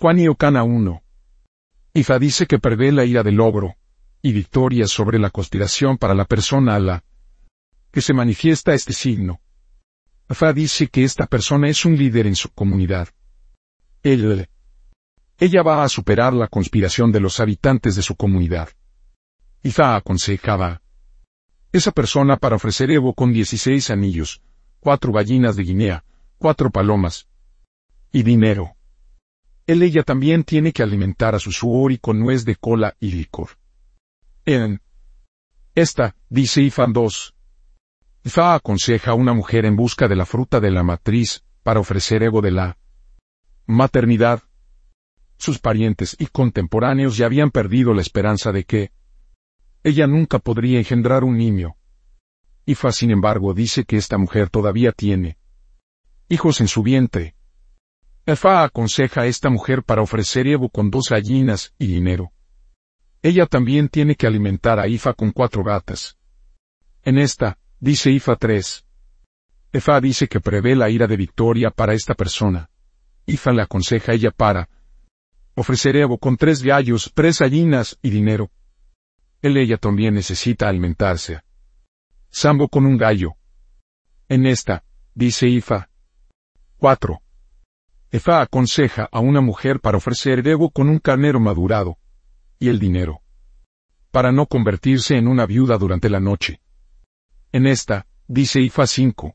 Juan y Ocana 1. Ifa dice que prevé la ira del logro, y victoria sobre la conspiración para la persona a la que se manifiesta este signo. Ifa dice que esta persona es un líder en su comunidad. Él, ella va a superar la conspiración de los habitantes de su comunidad. Ifa aconsejaba esa persona para ofrecer Evo con 16 anillos, cuatro gallinas de Guinea, cuatro palomas y dinero. Él ella también tiene que alimentar a su suori con nuez de cola y licor. En esta, dice Ifan 2. Ifa aconseja a una mujer en busca de la fruta de la matriz, para ofrecer ego de la maternidad. Sus parientes y contemporáneos ya habían perdido la esperanza de que ella nunca podría engendrar un niño. Ifa sin embargo dice que esta mujer todavía tiene hijos en su vientre, Efa aconseja a esta mujer para ofrecer Evo con dos gallinas y dinero. Ella también tiene que alimentar a Ifa con cuatro gatas. En esta, dice Ifa 3. Efa dice que prevé la ira de victoria para esta persona. Ifa le aconseja a ella para ofrecer Evo con tres gallos, tres gallinas y dinero. Él ella también necesita alimentarse. Sambo con un gallo. En esta, dice Ifa 4. Efa aconseja a una mujer para ofrecer ego con un carnero madurado. Y el dinero. Para no convertirse en una viuda durante la noche. En esta, dice Ifa 5.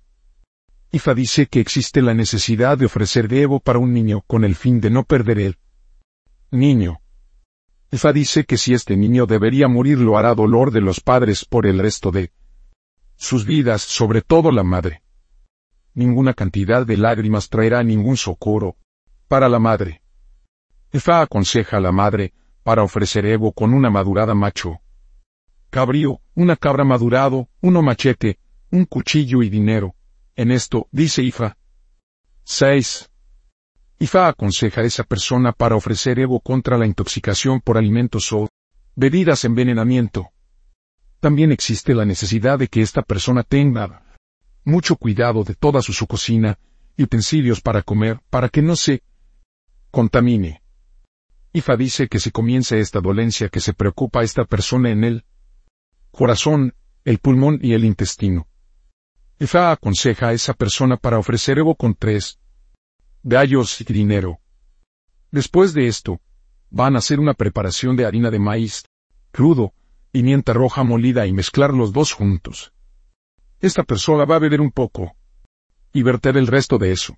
Ifa dice que existe la necesidad de ofrecer Evo para un niño con el fin de no perder el niño. Ifa dice que si este niño debería morir lo hará dolor de los padres por el resto de sus vidas, sobre todo la madre ninguna cantidad de lágrimas traerá ningún socorro para la madre. Efa aconseja a la madre, para ofrecer Evo con una madurada macho. Cabrío, una cabra madurado, uno machete, un cuchillo y dinero. En esto, dice Ifa. 6. Ifa aconseja a esa persona para ofrecer Evo contra la intoxicación por alimentos o bebidas envenenamiento. También existe la necesidad de que esta persona tenga mucho cuidado de toda su, cocina, y utensilios para comer, para que no se contamine. Ifa dice que si comienza esta dolencia que se preocupa a esta persona en el corazón, el pulmón y el intestino. Ifa aconseja a esa persona para ofrecer Evo con tres gallos y dinero. Después de esto, van a hacer una preparación de harina de maíz, crudo, pimienta roja molida y mezclar los dos juntos. Esta persona va a beber un poco. Y verter el resto de eso.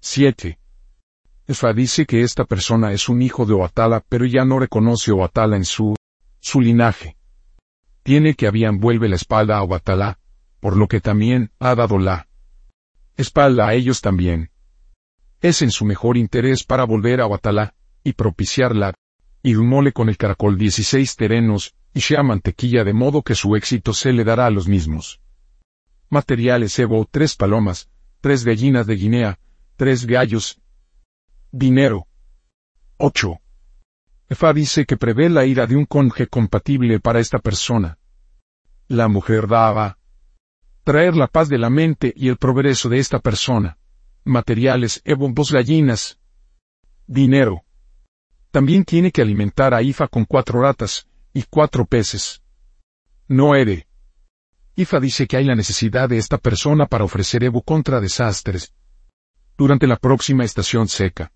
7. Efa dice que esta persona es un hijo de Oatala, pero ya no reconoce Oatala en su, su linaje. Tiene que habían vuelve la espalda a Oatala, por lo que también ha dado la espalda a ellos también. Es en su mejor interés para volver a Oatala, y propiciarla, y mole con el caracol 16 terenos, y sea mantequilla de modo que su éxito se le dará a los mismos. Materiales Evo, tres palomas, tres gallinas de Guinea, tres gallos. Dinero. 8. Efa dice que prevé la ira de un conje compatible para esta persona. La mujer daba traer la paz de la mente y el progreso de esta persona. Materiales Evo, dos gallinas. Dinero. También tiene que alimentar a Ifa con cuatro ratas y cuatro peces. No ere. IFA dice que hay la necesidad de esta persona para ofrecer Evo contra desastres. Durante la próxima estación seca.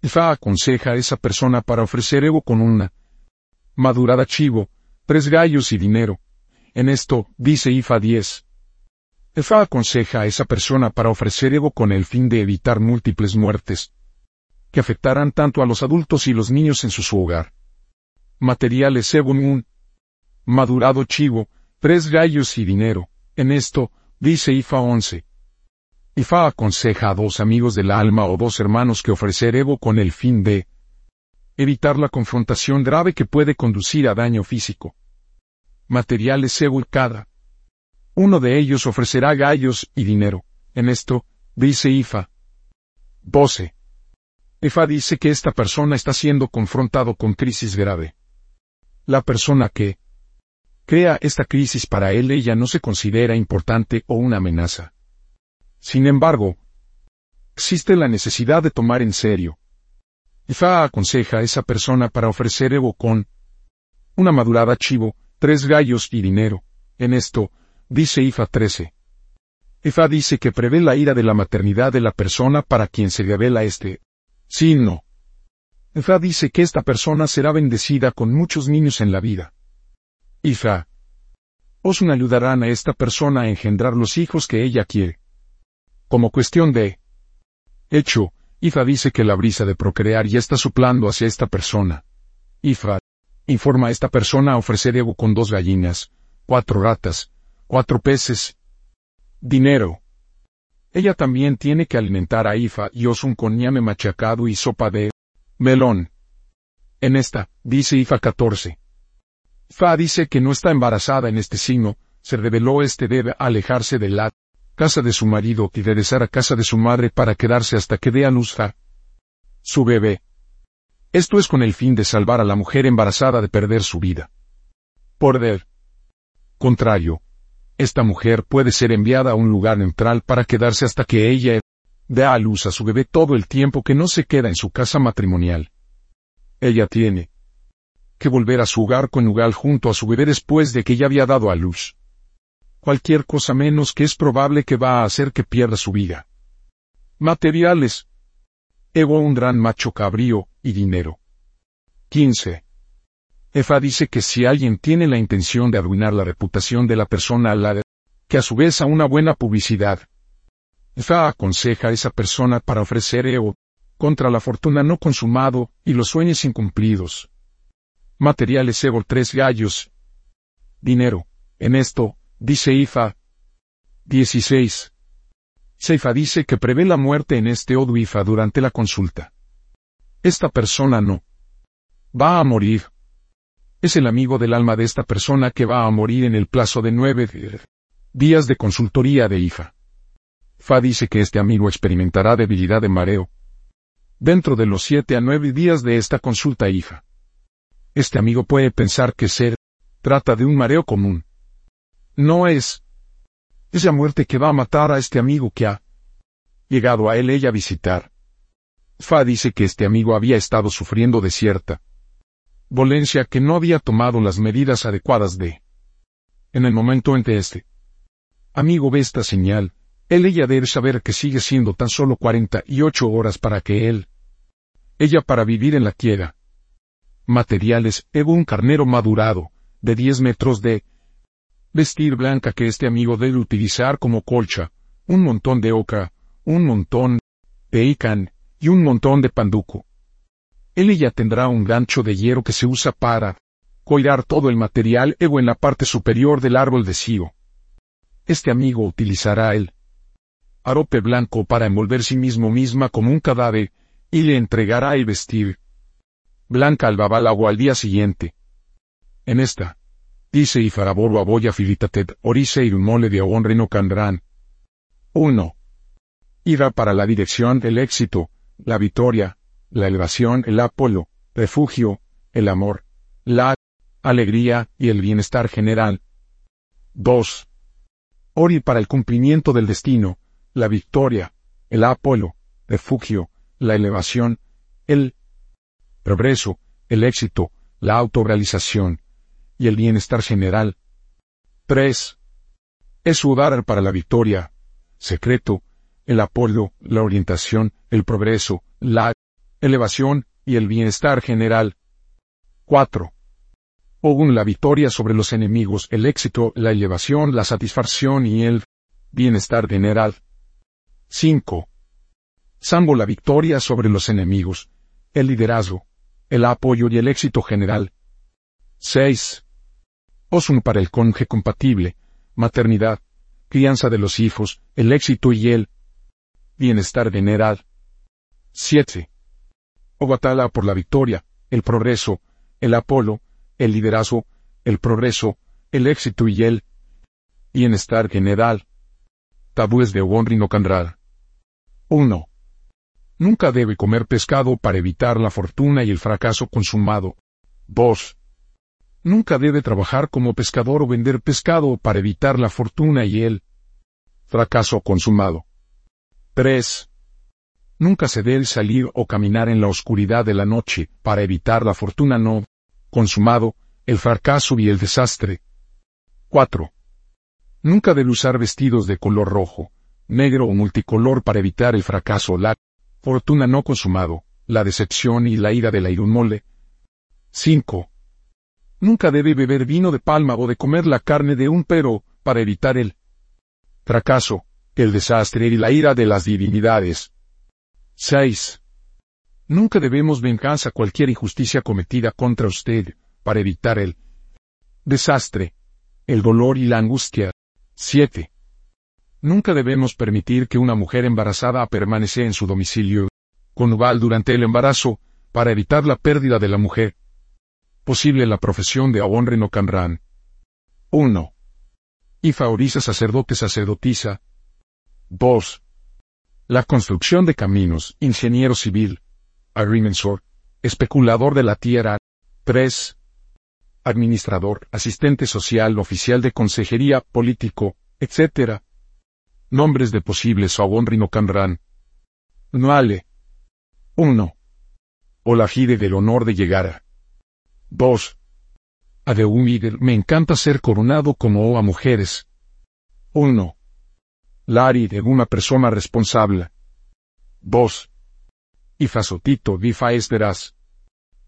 IFA aconseja a esa persona para ofrecer Evo con una madurada chivo, tres gallos y dinero. En esto, dice IFA 10. IFA aconseja a esa persona para ofrecer Evo con el fin de evitar múltiples muertes que afectarán tanto a los adultos y los niños en su, hogar. Materiales Evo un madurado chivo, tres gallos y dinero. En esto, dice Ifa 11. Ifa aconseja a dos amigos del alma o dos hermanos que ofrecer Evo con el fin de evitar la confrontación grave que puede conducir a daño físico. Materiales Evo cada. Uno de ellos ofrecerá gallos y dinero. En esto, dice Ifa. 12. Ifa dice que esta persona está siendo confrontado con crisis grave. La persona que, crea esta crisis para él ella no se considera importante o una amenaza. Sin embargo, existe la necesidad de tomar en serio Ifa aconseja a esa persona para ofrecer Evo con una madurada chivo, tres gallos y dinero. En esto, dice Ifa 13. Ifa dice que prevé la ira de la maternidad de la persona para quien se revela este signo. Ifa dice que esta persona será bendecida con muchos niños en la vida. Ifa. Osun ayudarán a esta persona a engendrar los hijos que ella quiere. Como cuestión de hecho, Ifa dice que la brisa de procrear ya está soplando hacia esta persona. Ifa informa a esta persona a ofrecer ego con dos gallinas, cuatro ratas, cuatro peces, dinero. Ella también tiene que alimentar a Ifa y Osun con ñame machacado y sopa de melón. En esta, dice Ifa 14. Fa dice que no está embarazada en este signo, se reveló este debe alejarse de la casa de su marido y regresar a casa de su madre para quedarse hasta que dé a luz Fa. Su bebé. Esto es con el fin de salvar a la mujer embarazada de perder su vida. Por der contrario, esta mujer puede ser enviada a un lugar neutral para quedarse hasta que ella dé a luz a su bebé todo el tiempo que no se queda en su casa matrimonial. Ella tiene que volver a su hogar conyugal junto a su bebé después de que ya había dado a luz. Cualquier cosa menos que es probable que va a hacer que pierda su vida. Materiales. Ego un gran macho cabrío, y dinero. 15. Efa dice que si alguien tiene la intención de arruinar la reputación de la persona al la que a su vez a una buena publicidad. Efa aconseja a esa persona para ofrecer ego contra la fortuna no consumado y los sueños incumplidos. Materiales Ego tres gallos. Dinero. En esto, dice Ifa. 16. Seifa dice que prevé la muerte en este Odu Ifa durante la consulta. Esta persona no va a morir. Es el amigo del alma de esta persona que va a morir en el plazo de nueve días de consultoría de Ifa. Fa dice que este amigo experimentará debilidad de mareo. Dentro de los siete a nueve días de esta consulta Ifa. Este amigo puede pensar que ser trata de un mareo común. No es esa muerte que va a matar a este amigo que ha llegado a él ella a visitar. Fa dice que este amigo había estado sufriendo de cierta dolencia que no había tomado las medidas adecuadas de. En el momento en que este amigo ve esta señal, él ella debe saber que sigue siendo tan solo 48 horas para que él, ella para vivir en la quiera, Materiales, Evo un carnero madurado, de 10 metros de vestir blanca que este amigo debe utilizar como colcha, un montón de oca, un montón de ican, y un montón de panduco. Él ya tendrá un gancho de hierro que se usa para cuidar todo el material Evo en la parte superior del árbol de Sio. Este amigo utilizará el arope blanco para envolver sí mismo misma como un cadáver, y le entregará el vestir Blanca al agua al día siguiente. En esta, dice y faraboro aboya filitatet orice y mole de honre no candrán. 1. Ira para la dirección, el éxito, la victoria, la elevación, el apolo, refugio, el amor, la alegría y el bienestar general. 2. Ori para el cumplimiento del destino, la victoria, el apolo, refugio, la elevación, el progreso, el éxito, la autorrealización y el bienestar general. 3. Es sudar para la victoria, secreto, el apoyo, la orientación, el progreso, la elevación y el bienestar general. 4. Ogun la victoria sobre los enemigos, el éxito, la elevación, la satisfacción y el bienestar general. 5. Sambo la victoria sobre los enemigos, el liderazgo, el apoyo y el éxito general. 6. Osun para el conje compatible, maternidad, crianza de los hijos, el éxito y el bienestar general. 7. Obatala por la victoria, el progreso, el apolo, el liderazgo, el progreso, el éxito y el bienestar general. Tabúes de no Candral. 1. Nunca debe comer pescado para evitar la fortuna y el fracaso consumado. 2. Nunca debe trabajar como pescador o vender pescado para evitar la fortuna y el fracaso consumado. 3. Nunca se debe salir o caminar en la oscuridad de la noche para evitar la fortuna no consumado, el fracaso y el desastre. 4. Nunca debe usar vestidos de color rojo, negro o multicolor para evitar el fracaso fortuna no consumado, la decepción y la ira de la irumole. 5. Nunca debe beber vino de palma o de comer la carne de un pero, para evitar el fracaso, el desastre y la ira de las divinidades. 6. Nunca debemos venganza cualquier injusticia cometida contra usted, para evitar el desastre, el dolor y la angustia. 7. Nunca debemos permitir que una mujer embarazada permanece en su domicilio conjugal durante el embarazo, para evitar la pérdida de la mujer. Posible la profesión de Awonre no Canran. 1. Y favoriza sacerdote sacerdotisa. 2. La construcción de caminos, ingeniero civil, agrimensor, especulador de la tierra. 3. Administrador, asistente social, oficial de consejería, político, etc. Nombres de posibles no Canran. Noale. 1. Olajide del honor de llegar a. 2. Adeumigel, me encanta ser coronado como a mujeres. 1. Lari de una persona responsable. 2. Ifasotito difa esperas.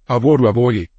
Aboru aboye.